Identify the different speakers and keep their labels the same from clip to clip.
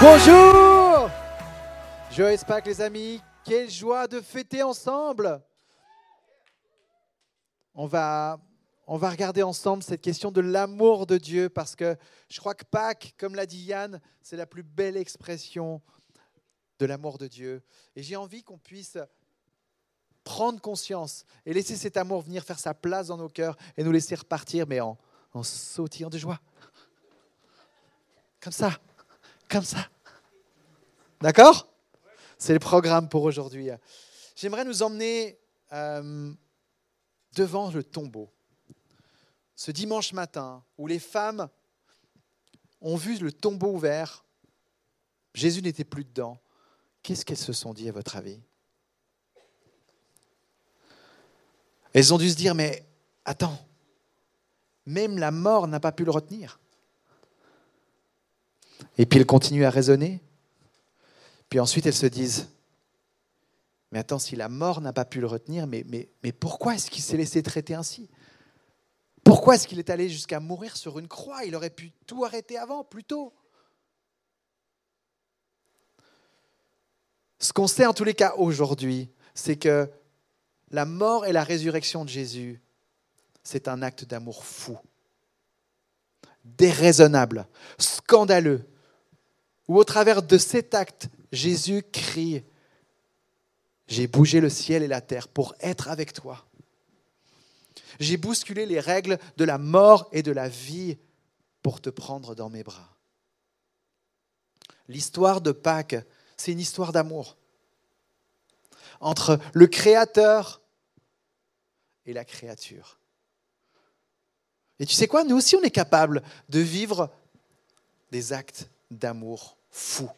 Speaker 1: Bonjour Joyeux Pâques les amis, quelle joie de fêter ensemble On va, on va regarder ensemble cette question de l'amour de Dieu parce que je crois que Pâques, comme l'a dit Yann, c'est la plus belle expression de l'amour de Dieu. Et j'ai envie qu'on puisse prendre conscience et laisser cet amour venir faire sa place dans nos cœurs et nous laisser repartir, mais en, en sautillant de joie. Comme ça, comme ça. D'accord? C'est le programme pour aujourd'hui. J'aimerais nous emmener euh, devant le tombeau. Ce dimanche matin, où les femmes ont vu le tombeau ouvert, Jésus n'était plus dedans. Qu'est-ce qu'elles se sont dit à votre avis? Elles ont dû se dire, mais attends, même la mort n'a pas pu le retenir. Et puis elles continuent à raisonner. Puis ensuite elles se disent, mais attends, si la mort n'a pas pu le retenir, mais, mais, mais pourquoi est-ce qu'il s'est laissé traiter ainsi? Pourquoi est-ce qu'il est allé jusqu'à mourir sur une croix? Il aurait pu tout arrêter avant, plus tôt. Ce qu'on sait en tous les cas aujourd'hui, c'est que la mort et la résurrection de Jésus, c'est un acte d'amour fou, déraisonnable, scandaleux, où au travers de cet acte, Jésus crie, j'ai bougé le ciel et la terre pour être avec toi. J'ai bousculé les règles de la mort et de la vie pour te prendre dans mes bras. L'histoire de Pâques, c'est une histoire d'amour entre le Créateur et la créature. Et tu sais quoi, nous aussi on est capable de vivre des actes d'amour fous.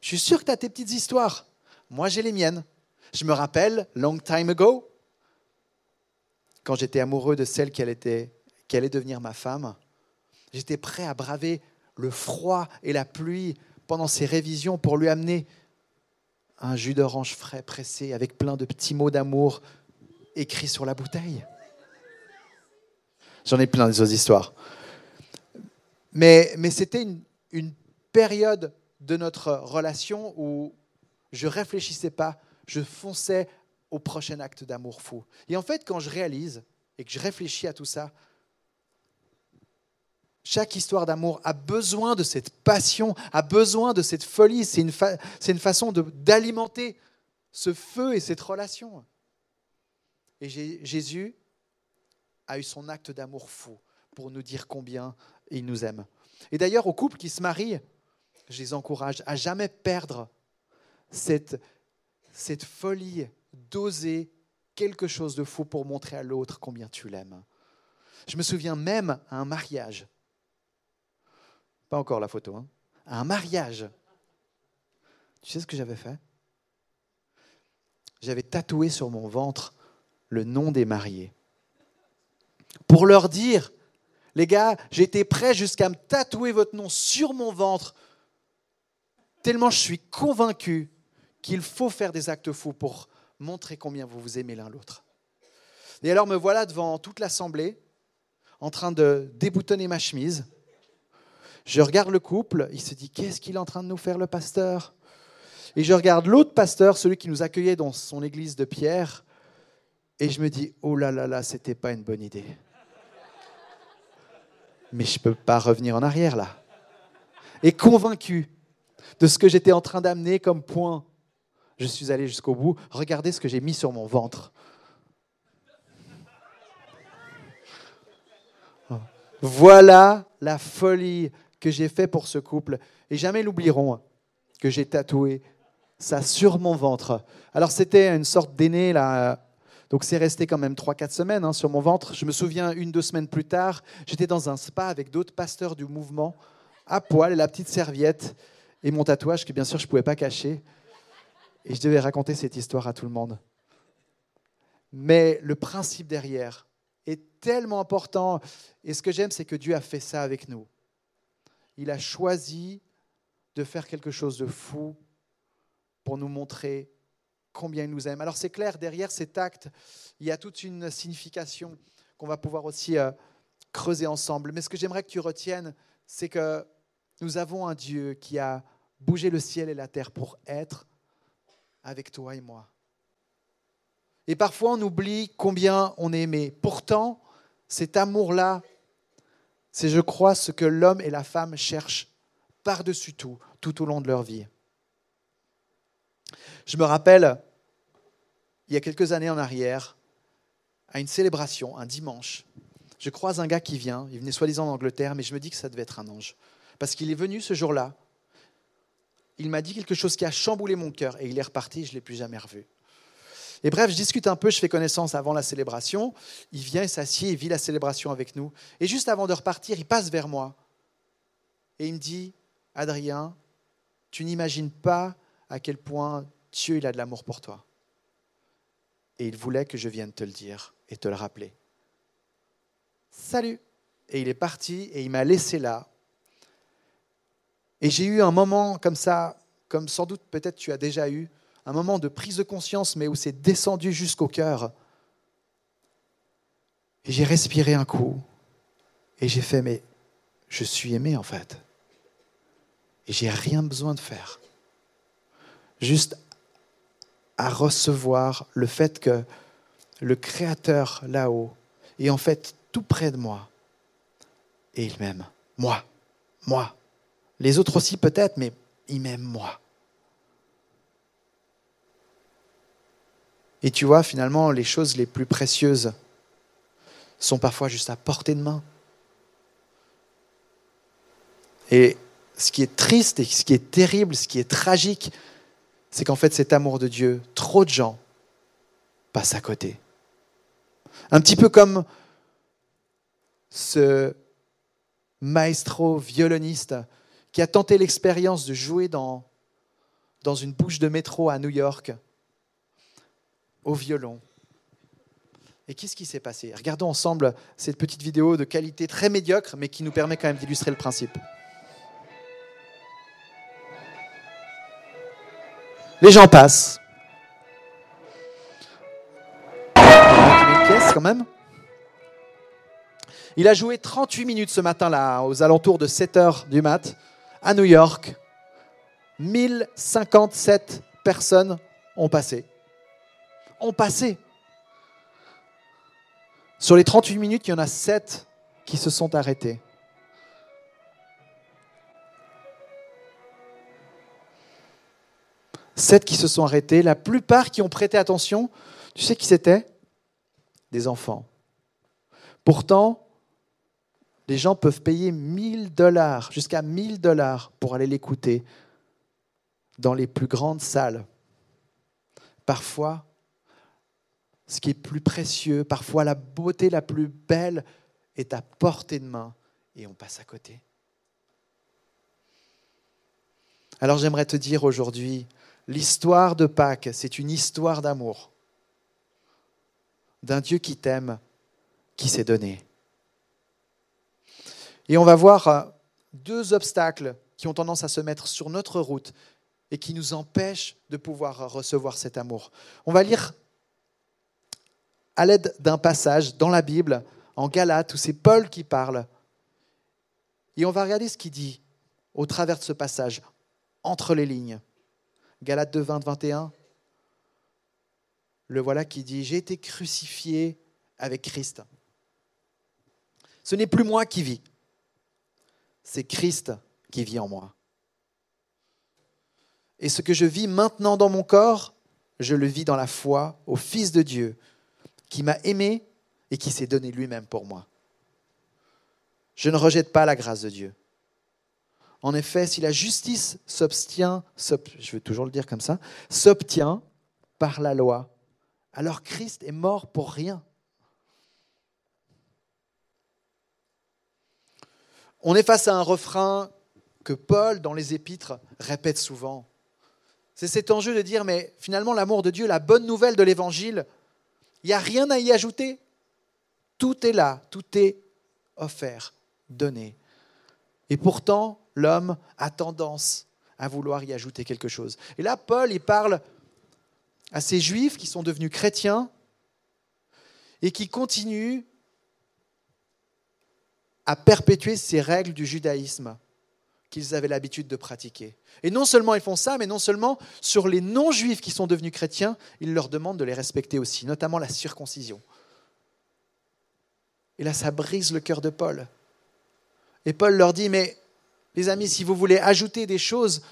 Speaker 1: Je suis sûr que tu as tes petites histoires. Moi j'ai les miennes. Je me rappelle, long time ago, quand j'étais amoureux de celle qui allait, qui allait devenir ma femme, j'étais prêt à braver le froid et la pluie pendant ses révisions pour lui amener un jus d'orange frais pressé avec plein de petits mots d'amour écrits sur la bouteille. J'en ai plein des autres histoires. Mais, mais c'était une, une période de notre relation où je réfléchissais pas, je fonçais au prochain acte d'amour fou. Et en fait, quand je réalise et que je réfléchis à tout ça, chaque histoire d'amour a besoin de cette passion, a besoin de cette folie. C'est une, une, façon d'alimenter ce feu et cette relation. Et Jésus a eu son acte d'amour fou pour nous dire combien il nous aime. Et d'ailleurs, aux couples qui se marient, je les encourage à jamais perdre cette, folie d'oser quelque chose de fou pour montrer à l'autre combien tu l'aimes. Je me souviens même à un mariage pas encore la photo. Hein. un mariage. Tu sais ce que j'avais fait? J'avais tatoué sur mon ventre le nom des mariés. Pour leur dire, les gars, j'étais prêt jusqu'à me tatouer votre nom sur mon ventre, tellement je suis convaincu qu'il faut faire des actes fous pour montrer combien vous vous aimez l'un l'autre. Et alors me voilà devant toute l'assemblée, en train de déboutonner ma chemise, je regarde le couple, il se dit qu'est-ce qu'il est en train de nous faire le pasteur? Et je regarde l'autre pasteur, celui qui nous accueillait dans son église de Pierre, et je me dis oh là là là, c'était pas une bonne idée. Mais je ne peux pas revenir en arrière là. Et convaincu de ce que j'étais en train d'amener comme point, je suis allé jusqu'au bout. Regardez ce que j'ai mis sur mon ventre. Voilà la folie que j'ai fait pour ce couple. Et jamais l'oublieront que j'ai tatoué ça sur mon ventre. Alors c'était une sorte d'aîné là. Donc c'est resté quand même 3-4 semaines hein, sur mon ventre. Je me souviens, une, deux semaines plus tard, j'étais dans un spa avec d'autres pasteurs du mouvement, à poil, la petite serviette, et mon tatouage que bien sûr je ne pouvais pas cacher. Et je devais raconter cette histoire à tout le monde. Mais le principe derrière est tellement important. Et ce que j'aime, c'est que Dieu a fait ça avec nous il a choisi de faire quelque chose de fou pour nous montrer combien il nous aime. Alors c'est clair, derrière cet acte, il y a toute une signification qu'on va pouvoir aussi euh, creuser ensemble. Mais ce que j'aimerais que tu retiennes, c'est que nous avons un Dieu qui a bougé le ciel et la terre pour être avec toi et moi. Et parfois on oublie combien on est aimé. Pourtant, cet amour-là, c'est, je crois, ce que l'homme et la femme cherchent par-dessus tout, tout au long de leur vie. Je me rappelle, il y a quelques années en arrière, à une célébration, un dimanche, je croise un gars qui vient, il venait soi-disant d'Angleterre, mais je me dis que ça devait être un ange. Parce qu'il est venu ce jour-là, il m'a dit quelque chose qui a chamboulé mon cœur, et il est reparti, je ne l'ai plus jamais revu. Et bref, je discute un peu, je fais connaissance avant la célébration, il vient, il s'assied, il vit la célébration avec nous, et juste avant de repartir, il passe vers moi, et il me dit, Adrien, tu n'imagines pas à quel point Dieu il a de l'amour pour toi. Et il voulait que je vienne te le dire et te le rappeler. Salut Et il est parti et il m'a laissé là. Et j'ai eu un moment comme ça, comme sans doute peut-être tu as déjà eu, un moment de prise de conscience, mais où c'est descendu jusqu'au cœur. Et j'ai respiré un coup. Et j'ai fait, mais je suis aimé en fait. Et j'ai rien besoin de faire. Juste à recevoir le fait que le Créateur là-haut est en fait tout près de moi. Et il m'aime. Moi. Moi. Les autres aussi peut-être, mais il m'aime moi. Et tu vois, finalement, les choses les plus précieuses sont parfois juste à portée de main. Et ce qui est triste et ce qui est terrible, ce qui est tragique, c'est qu'en fait cet amour de Dieu, trop de gens passent à côté. Un petit peu comme ce maestro violoniste qui a tenté l'expérience de jouer dans, dans une bouche de métro à New York au violon. Et qu'est-ce qui s'est passé? Regardons ensemble cette petite vidéo de qualité très médiocre, mais qui nous permet quand même d'illustrer le principe. Les gens passent. Il a joué 38 minutes ce matin-là, aux alentours de 7 heures du mat, à New York. 1057 personnes ont passé. Ont passé. Sur les 38 minutes, il y en a 7 qui se sont arrêtés. Sept qui se sont arrêtés, la plupart qui ont prêté attention, tu sais qui c'était? Des enfants. Pourtant, les gens peuvent payer 1000 dollars, jusqu'à 1000 dollars pour aller l'écouter dans les plus grandes salles. Parfois, ce qui est plus précieux, parfois la beauté la plus belle est à portée de main et on passe à côté. Alors j'aimerais te dire aujourd'hui, L'histoire de Pâques, c'est une histoire d'amour, d'un Dieu qui t'aime, qui s'est donné. Et on va voir euh, deux obstacles qui ont tendance à se mettre sur notre route et qui nous empêchent de pouvoir recevoir cet amour. On va lire à l'aide d'un passage dans la Bible, en Galates, où c'est Paul qui parle. Et on va regarder ce qu'il dit au travers de ce passage, entre les lignes. Galates 2, 20, 21. Le voilà qui dit, j'ai été crucifié avec Christ. Ce n'est plus moi qui vis, c'est Christ qui vit en moi. Et ce que je vis maintenant dans mon corps, je le vis dans la foi au Fils de Dieu, qui m'a aimé et qui s'est donné lui-même pour moi. Je ne rejette pas la grâce de Dieu. En effet, si la justice s'obtient, je vais toujours le dire comme ça, s'obtient par la loi, alors Christ est mort pour rien. On est face à un refrain que Paul, dans les épîtres, répète souvent. C'est cet enjeu de dire, mais finalement, l'amour de Dieu, la bonne nouvelle de l'Évangile, il n'y a rien à y ajouter. Tout est là, tout est offert, donné. Et pourtant, l'homme a tendance à vouloir y ajouter quelque chose. Et là, Paul, il parle à ces juifs qui sont devenus chrétiens et qui continuent à perpétuer ces règles du judaïsme qu'ils avaient l'habitude de pratiquer. Et non seulement ils font ça, mais non seulement sur les non-juifs qui sont devenus chrétiens, ils leur demandent de les respecter aussi, notamment la circoncision. Et là, ça brise le cœur de Paul. Et Paul leur dit, mais les amis, si vous voulez ajouter des choses,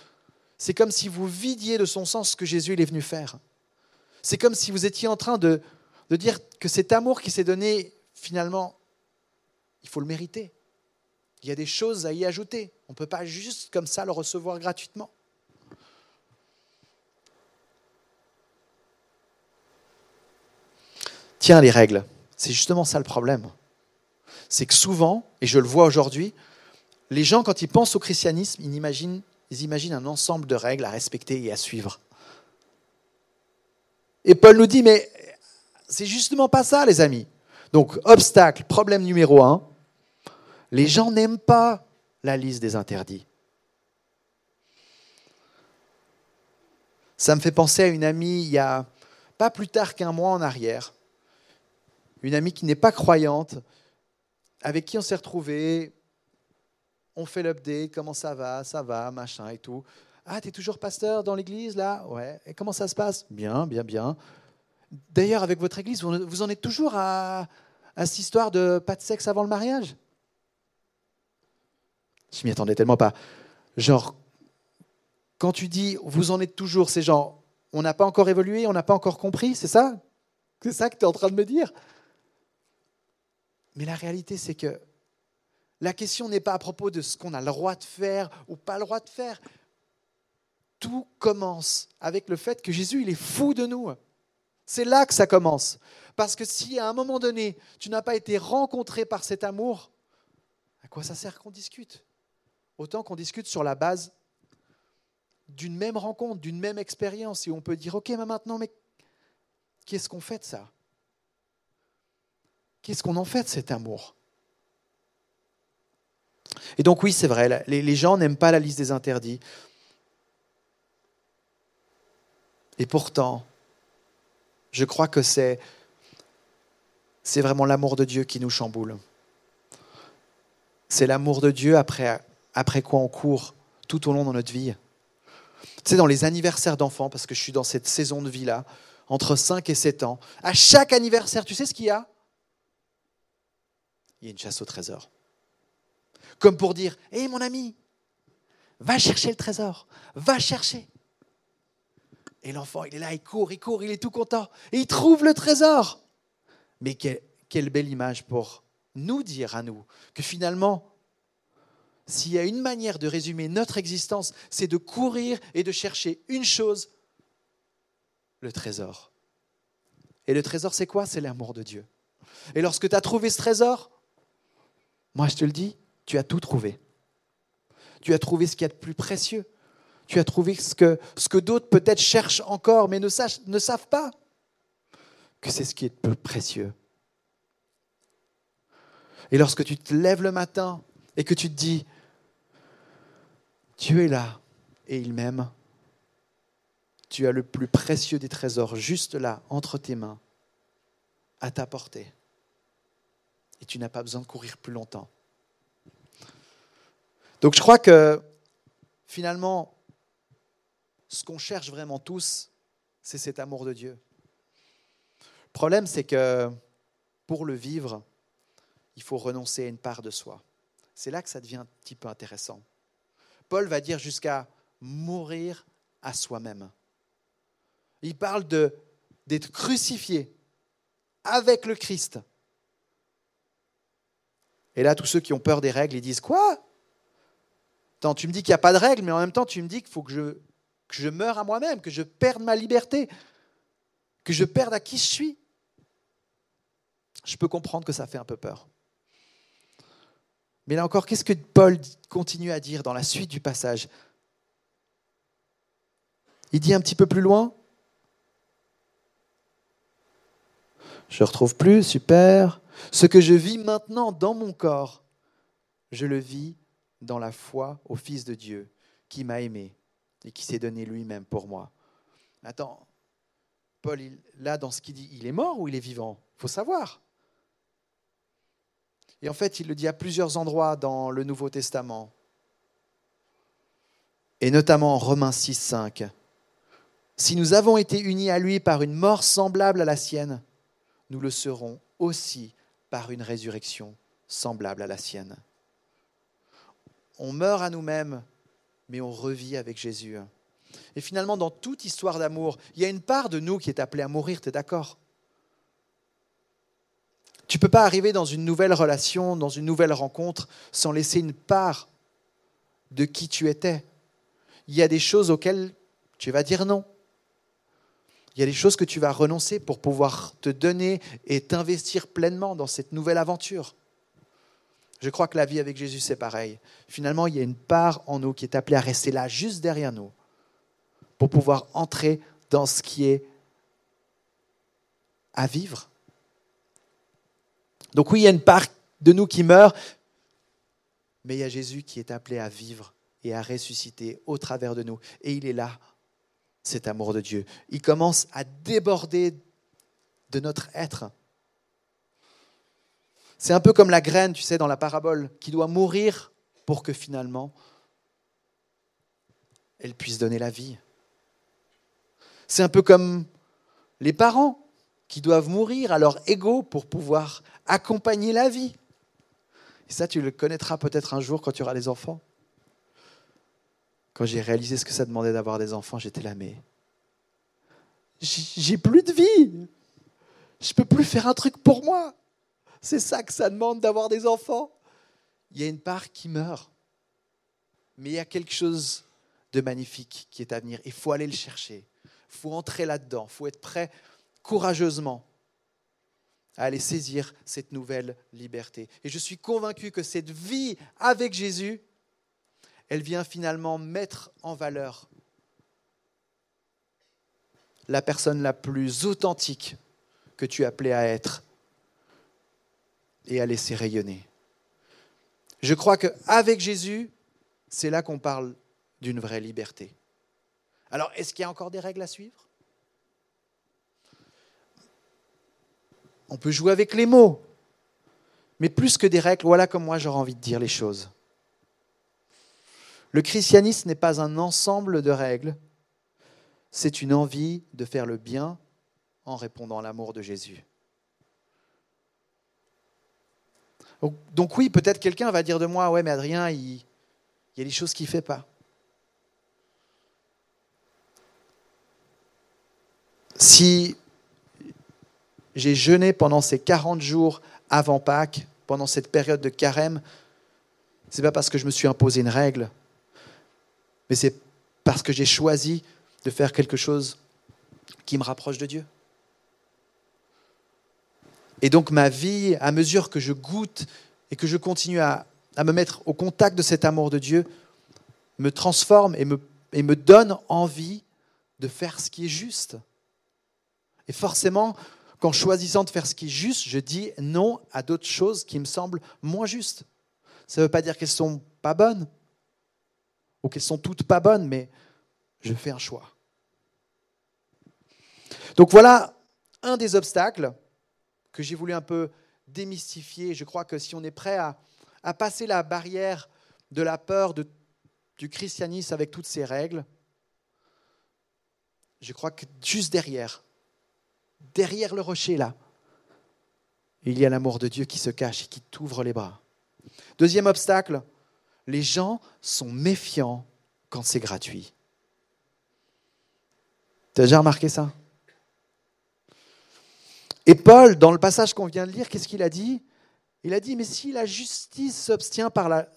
Speaker 1: c'est comme si vous vidiez de son sens ce que Jésus est venu faire. C'est comme si vous étiez en train de, de dire que cet amour qui s'est donné, finalement, il faut le mériter. Il y a des choses à y ajouter. On ne peut pas juste comme ça le recevoir gratuitement. Tiens, les règles, c'est justement ça le problème. C'est que souvent, et je le vois aujourd'hui, les gens, quand ils pensent au christianisme, ils imaginent, un ensemble de règles à respecter et à suivre. Et Paul nous dit, mais c'est justement pas ça, les amis. Donc, obstacle, problème numéro un, les gens n'aiment pas la liste des interdits. Ça me fait penser à une amie il y a pas plus tard qu'un mois en arrière. Une amie qui n'est pas croyante, avec qui on s'est retrouvé, on fait l'update, comment ça va, ça va, machin et tout. Ah, tu es toujours pasteur dans l'église là? Ouais. Et comment ça se passe? Bien, bien, bien. D'ailleurs, avec votre église, vous en êtes toujours à, à cette histoire de pas de sexe avant le mariage? Je m'y attendais tellement pas. Genre, quand tu dis vous en êtes toujours, c'est genre on n'a pas encore évolué, on n'a pas encore compris, c'est ça? C'est ça que tu es en train de me dire? Mais la réalité, c'est que la question n'est pas à propos de ce qu'on a le droit de faire ou pas le droit de faire. Tout commence avec le fait que Jésus, il est fou de nous. C'est là que ça commence. Parce que si à un moment donné, tu n'as pas été rencontré par cet amour, à quoi ça sert qu'on discute? Autant qu'on discute sur la base d'une même rencontre, d'une même expérience, et on peut dire, ok, mais maintenant, mais qu'est-ce qu'on fait de ça? Qu'est-ce qu'on en fait de cet amour? Et donc oui, c'est vrai, les, gens n'aiment pas la liste des interdits. Et pourtant, je crois que c'est, c'est vraiment l'amour de Dieu qui nous chamboule. C'est l'amour de Dieu après après quoi on court tout au long de notre vie. Tu sais, dans les anniversaires d'enfants, parce que je suis dans cette saison de vie-là, entre 5 et 7 ans, à chaque anniversaire, tu sais ce qu'il y a? Il y a une chasse au trésor. Comme pour dire, hé mon ami, va chercher le trésor, va chercher. Et l'enfant, il est là, il court, il court, il est tout content, et il trouve le trésor. Mais quelle belle image pour nous dire à nous que finalement, s'il y a une manière de résumer notre existence, c'est de courir et de chercher une chose, le trésor. Et le trésor, c'est quoi? C'est l'amour de Dieu. Et lorsque tu as trouvé ce trésor, moi je te le dis, tu as tout trouvé. Tu as trouvé ce qu'il y a de plus précieux. Tu as trouvé ce que, d'autres peut-être cherchent encore, mais ne, ne savent pas que c'est ce qui est de plus précieux. Et lorsque tu te lèves le matin et que tu te dis, Dieu est là et il m'aime. Tu as le plus précieux des trésors juste là, entre tes mains, à ta portée. Et tu n'as pas besoin de courir plus longtemps. Donc je crois que finalement, ce qu'on cherche vraiment tous, c'est cet amour de Dieu. Le problème, c'est que pour le vivre, il faut renoncer à une part de soi. C'est là que ça devient un petit peu intéressant. Paul va dire jusqu'à mourir à soi-même. Il parle d'être crucifié avec le Christ. Et là, tous ceux qui ont peur des règles, ils disent Quoi? Tu me dis qu'il n'y a pas de règles, mais en même temps, tu me dis qu'il faut que je, que je meure à moi-même, que je perde ma liberté, que je perde à qui je suis. Je peux comprendre que ça fait un peu peur. Mais là encore, qu'est-ce que Paul continue à dire dans la suite du passage? Il dit un petit peu plus loin Je ne retrouve plus, super. Ce que je vis maintenant dans mon corps, je le vis dans la foi au Fils de Dieu qui m'a aimé et qui s'est donné lui-même pour moi. Attends, Paul, là, dans ce qu'il dit, il est mort ou il est vivant? Il faut savoir. Et en fait, il le dit à plusieurs endroits dans le Nouveau Testament. et notamment en Romains 6, 5. Si nous avons été unis à lui par une mort semblable à la sienne, nous le serons aussi par une résurrection semblable à la sienne. On meurt à nous-mêmes, mais on revit avec Jésus. Et finalement, dans toute histoire d'amour, il y a une part de nous qui est appelée à mourir, tu es d'accord? Tu ne peux pas arriver dans une nouvelle relation, dans une nouvelle rencontre, sans laisser une part de qui tu étais. Il y a des choses auxquelles tu vas dire non. Il y a des choses que tu vas renoncer pour pouvoir te donner et t'investir pleinement dans cette nouvelle aventure. Je crois que la vie avec Jésus, c'est pareil. Finalement, il y a une part en nous qui est appelée à rester là, juste derrière nous, pour pouvoir entrer dans ce qui est à vivre. Donc oui, il y a une part de nous qui meurt, mais il y a Jésus qui est appelé à vivre et à ressusciter au travers de nous. Et il est là, cet amour de Dieu. Il commence à déborder de notre être. C'est un peu comme la graine, tu sais, dans la parabole, qui doit mourir pour que finalement elle puisse donner la vie. C'est un peu comme les parents qui doivent mourir à leur ego pour pouvoir accompagner la vie. Et ça, tu le connaîtras peut-être un jour quand tu auras des enfants. Quand j'ai réalisé ce que ça demandait d'avoir des enfants, j'étais là, mais j'ai plus de vie. Je peux plus faire un truc pour moi. C'est ça que ça demande d'avoir des enfants. Il y a une part qui meurt. Mais il y a quelque chose de magnifique qui est à venir. Il faut aller le chercher. Il faut entrer là-dedans. Il faut être prêt courageusement à aller saisir cette nouvelle liberté. Et je suis convaincu que cette vie avec Jésus, elle vient finalement mettre en valeur la personne la plus authentique que tu es appelé à être et à laisser rayonner. Je crois qu'avec Jésus, c'est là qu'on parle d'une vraie liberté. Alors, est-ce qu'il y a encore des règles à suivre? On peut jouer avec les mots, mais plus que des règles, voilà comme moi j'aurais envie de dire les choses. Le christianisme n'est pas un ensemble de règles, c'est une envie de faire le bien en répondant à l'amour de Jésus. Donc oui, peut-être quelqu'un va dire de moi, ouais, mais Adrien, il, y a des choses qu'il ne fait pas. Si j'ai jeûné pendant ces 40 jours avant Pâques, pendant cette période de carême, ce n'est pas parce que je me suis imposé une règle, mais c'est parce que j'ai choisi de faire quelque chose qui me rapproche de Dieu. Et donc ma vie, à mesure que je goûte et que je continue à, me mettre au contact de cet amour de Dieu, me transforme et me, et me donne envie de faire ce qui est juste. Et forcément, qu'en choisissant de faire ce qui est juste, je dis non à d'autres choses qui me semblent moins justes. Ça ne veut pas dire qu'elles sont pas bonnes, ou qu'elles sont toutes pas bonnes, mais je fais un choix. Donc voilà un des obstacles que j'ai voulu un peu démystifier. Je crois que si on est prêt à, passer la barrière de la peur du christianisme avec toutes ses règles, je crois que juste derrière, derrière le rocher là, il y a l'amour de Dieu qui se cache et qui t'ouvre les bras. Deuxième obstacle, les gens sont méfiants quand c'est gratuit. Tu as déjà remarqué ça? Et Paul, dans le passage qu'on vient de lire, qu'est-ce qu'il a dit? Il a dit, mais si la justice s'obtient par la...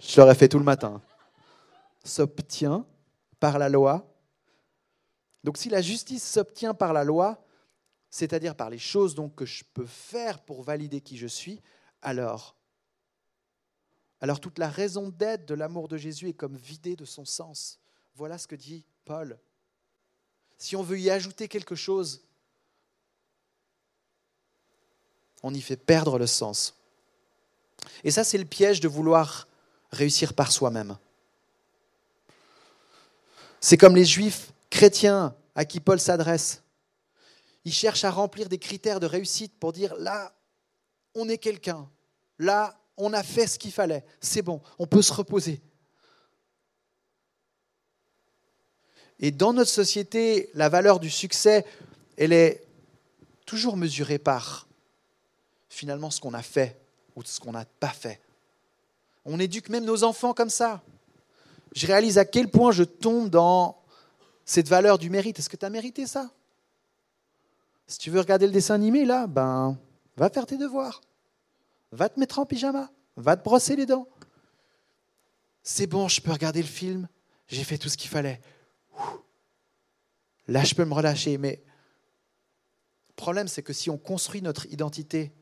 Speaker 1: Je l'aurais fait tout le matin. S'obtient par la loi, donc si la justice s'obtient par la loi, c'est-à-dire par les choses donc que je peux faire pour valider qui je suis, alors alors toute la raison d'être de l'amour de Jésus est comme vidée de son sens. Voilà ce que dit Paul. Si on veut y ajouter quelque chose, on y fait perdre le sens. Et ça, c'est le piège de vouloir réussir par soi-même. C'est comme les juifs chrétiens à qui Paul s'adresse. Il cherche à remplir des critères de réussite pour dire là, on est quelqu'un, là, on a fait ce qu'il fallait, c'est bon, on peut se reposer. Et dans notre société, la valeur du succès, elle est toujours mesurée par finalement ce qu'on a fait ou ce qu'on n'a pas fait. On éduque même nos enfants comme ça. Je réalise à quel point je tombe dans cette valeur du mérite. Est-ce que tu as mérité ça? Si tu veux regarder le dessin animé, là, ben, va faire tes devoirs. Va te mettre en pyjama. Va te brosser les dents. C'est bon, je peux regarder le film. J'ai fait tout ce qu'il fallait. Là, je peux me relâcher. Mais le problème, c'est que si on construit notre identité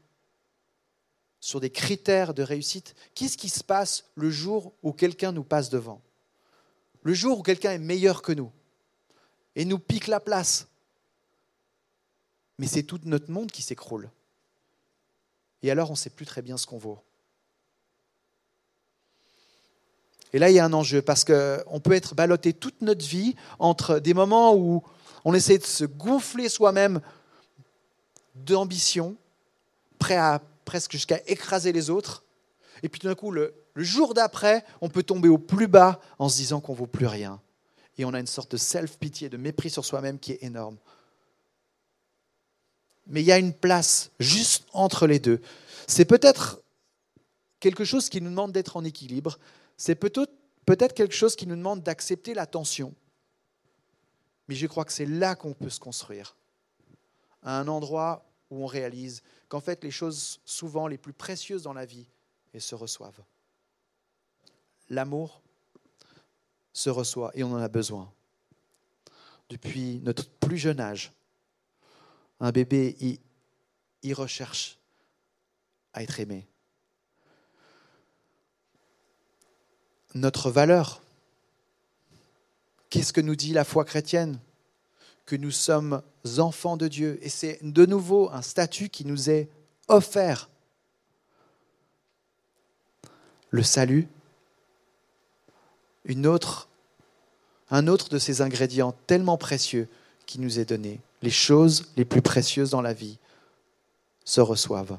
Speaker 1: sur des critères de réussite, qu'est-ce qui se passe le jour où quelqu'un nous passe devant? Le jour où quelqu'un est meilleur que nous et nous pique la place. Mais c'est tout notre monde qui s'écroule. Et alors on ne sait plus très bien ce qu'on vaut. Et là, il y a un enjeu parce qu'on peut être ballotté toute notre vie entre des moments où on essaie de se gonfler soi-même d'ambition, prêt à presque jusqu'à écraser les autres. Et puis tout d'un coup, le, le jour d'après, on peut tomber au plus bas en se disant qu'on ne vaut plus rien. Et on a une sorte de self-pitié, de mépris sur soi-même qui est énorme. Mais il y a une place juste entre les deux. C'est peut-être quelque chose qui nous demande d'être en équilibre. C'est peut-être quelque chose qui nous demande d'accepter la tension. Mais je crois que c'est là qu'on peut se construire. À un endroit où on réalise qu'en fait les choses souvent les plus précieuses dans la vie, elles se reçoivent. L'amour se reçoit et on en a besoin. Depuis notre plus jeune âge, un bébé, il, il recherche à être aimé. Notre valeur, qu'est-ce que nous dit la foi chrétienne? Que nous sommes enfants de Dieu. Et c'est de nouveau un statut qui nous est offert. Le salut, un autre de ces ingrédients tellement précieux qui nous est donné. Les choses les plus précieuses dans la vie se reçoivent.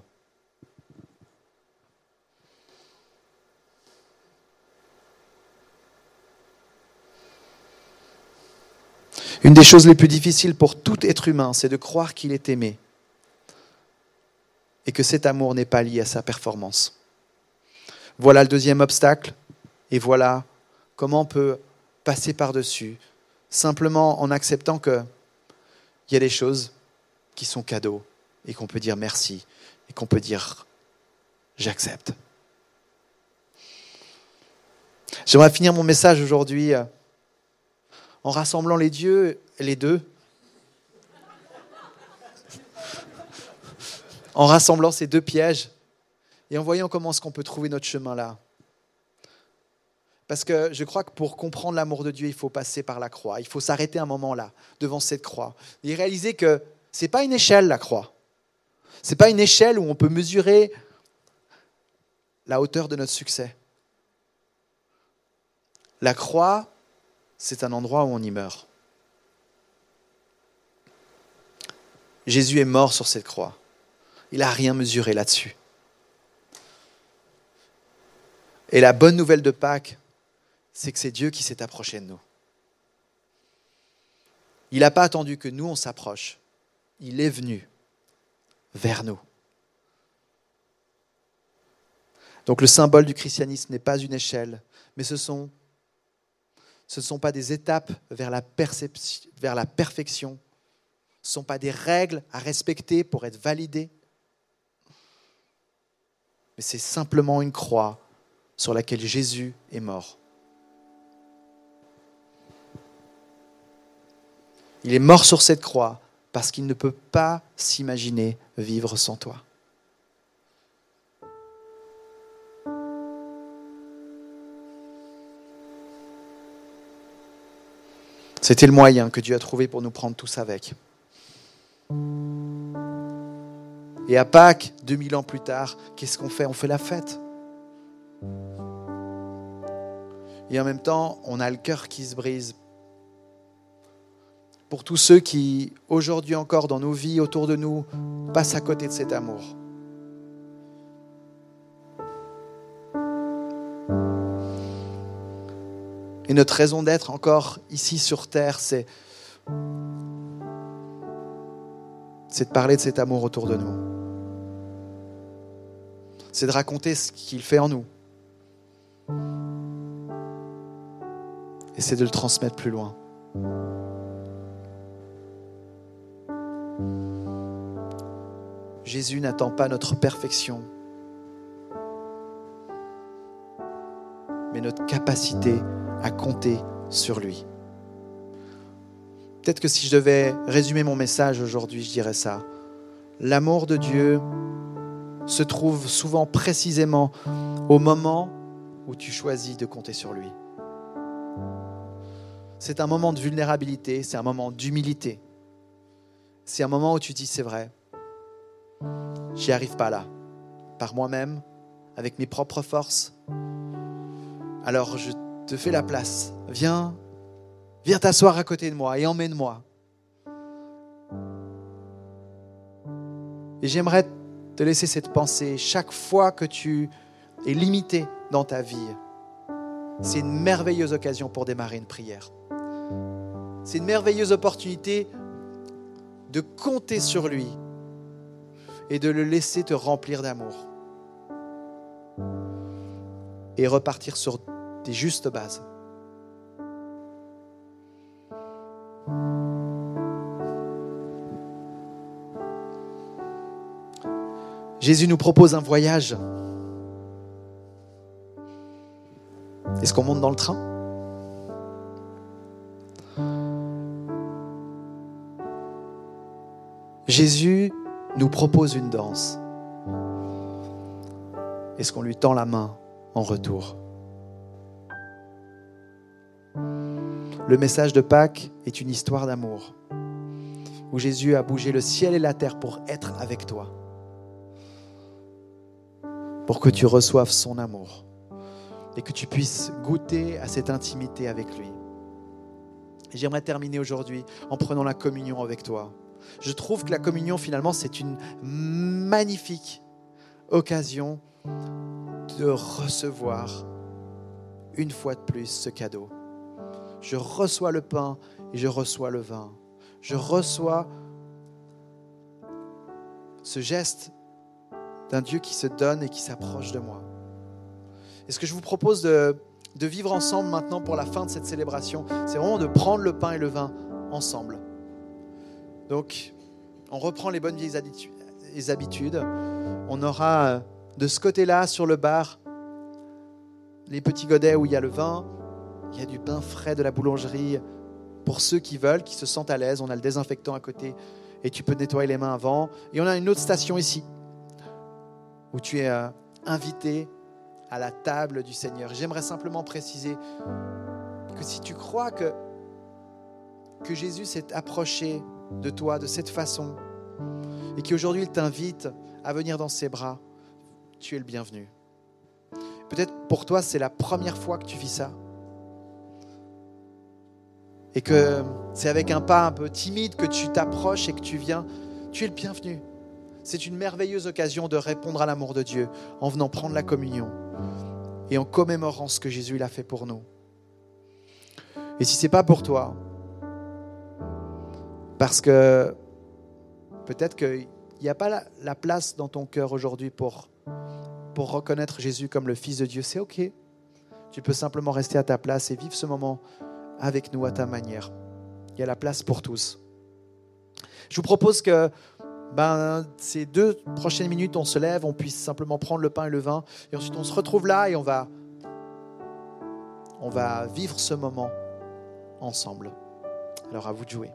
Speaker 1: Une des choses les plus difficiles pour tout être humain, c'est de croire qu'il est aimé et que cet amour n'est pas lié à sa performance. Voilà le deuxième obstacle et voilà comment on peut passer par-dessus simplement en acceptant qu'il y a des choses qui sont cadeaux et qu'on peut dire merci et qu'on peut dire j'accepte. J'aimerais finir mon message aujourd'hui euh, en rassemblant les dieux, les deux, en rassemblant ces deux pièges et en voyant comment est-ce qu'on peut trouver notre chemin là. Parce que je crois que pour comprendre l'amour de Dieu, il faut passer par la croix. Il faut s'arrêter un moment là, devant cette croix, et réaliser que ce n'est pas une échelle, la croix. Ce n'est pas une échelle où on peut mesurer la hauteur de notre succès. La croix, c'est un endroit où on y meurt. Jésus est mort sur cette croix. Il n'a rien mesuré là-dessus. Et la bonne nouvelle de Pâques, c'est que c'est Dieu qui s'est approché de nous. Il n'a pas attendu que nous, on s'approche. Il est venu vers nous. Donc le symbole du christianisme n'est pas une échelle, mais ce sont ce ne sont pas des étapes vers la, perfection, ce ne sont pas des règles à respecter pour être validées, mais c'est simplement une croix sur laquelle Jésus est mort. Il est mort sur cette croix parce qu'il ne peut pas s'imaginer vivre sans toi. C'était le moyen que Dieu a trouvé pour nous prendre tous avec. Et à Pâques, 2000 ans plus tard, qu'est-ce qu'on fait? On fait la fête. Et en même temps, on a le cœur qui se brise. Pour tous ceux qui, aujourd'hui encore, dans nos vies, autour de nous, passent à côté de cet amour. Et notre raison d'être encore ici sur terre, c'est de parler de cet amour autour de nous. C'est de raconter ce qu'il fait en nous. Et c'est de le transmettre plus loin. Jésus n'attend pas notre perfection, mais notre capacité à compter sur lui. Peut-être que si je devais résumer mon message aujourd'hui, je dirais ça. L'amour de Dieu se trouve souvent précisément au moment où tu choisis de compter sur lui. C'est un moment de vulnérabilité, c'est un moment d'humilité. C'est un moment où tu dis c'est vrai, j'y arrive pas là, par moi-même, avec mes propres forces. Alors je fais la place. Viens, Viens t'asseoir à côté de moi et emmène-moi. Et j'aimerais te laisser cette pensée. Chaque fois que tu es limité dans ta vie, c'est une merveilleuse occasion pour démarrer une prière. C'est une merveilleuse opportunité de compter sur lui et de le laisser te remplir d'amour. Et repartir sur des justes bases. Jésus nous propose un voyage. Est-ce qu'on monte dans le train? Jésus nous propose une danse. Est-ce qu'on lui tend la main en retour? Le message de Pâques est une histoire d'amour, où Jésus a bougé le ciel et la terre pour être avec toi pour que tu reçoives son amour et que tu puisses goûter à cette intimité avec lui. J'aimerais terminer aujourd'hui en prenant la communion avec toi. Je trouve que la communion, finalement, c'est une magnifique occasion de recevoir une fois de plus ce cadeau. Je reçois le pain et je reçois le vin. Je reçois ce geste d'un Dieu qui se donne et qui s'approche de moi. Et ce que je vous propose de, vivre ensemble maintenant pour la fin de cette célébration, c'est vraiment de prendre le pain et le vin ensemble. Donc, on reprend les bonnes vieilles habitudes. On aura euh, de ce côté-là, sur le bar, les petits godets où il y a le vin, il y a du pain frais de la boulangerie pour ceux qui veulent, qui se sentent à l'aise. On a le désinfectant à côté et tu peux nettoyer les mains avant. Et on a une autre station ici où tu es euh, invité à la table du Seigneur. J'aimerais simplement préciser que si tu crois que, que Jésus s'est approché de toi de cette façon et qu'aujourd'hui il t'invite à venir dans ses bras, tu es le bienvenu. Peut-être pour toi c'est la première fois que tu vis ça. Et que c'est avec un pas un peu timide que tu t'approches et que tu viens, tu es le bienvenu. C'est une merveilleuse occasion de répondre à l'amour de Dieu en venant prendre la communion et en commémorant ce que Jésus a fait pour nous. Et si ce n'est pas pour toi, parce que peut-être qu'il n'y a pas la, place dans ton cœur aujourd'hui pour, pour reconnaître Jésus comme le Fils de Dieu, c'est OK. Tu peux simplement rester à ta place et vivre ce moment avec nous à ta manière. Il y a la place pour tous. Je vous propose que ben, ces deux prochaines minutes, on se lève, on puisse simplement prendre le pain et le vin. Et ensuite, on se retrouve là et on va, on va vivre ce moment ensemble. Alors, à vous de jouer.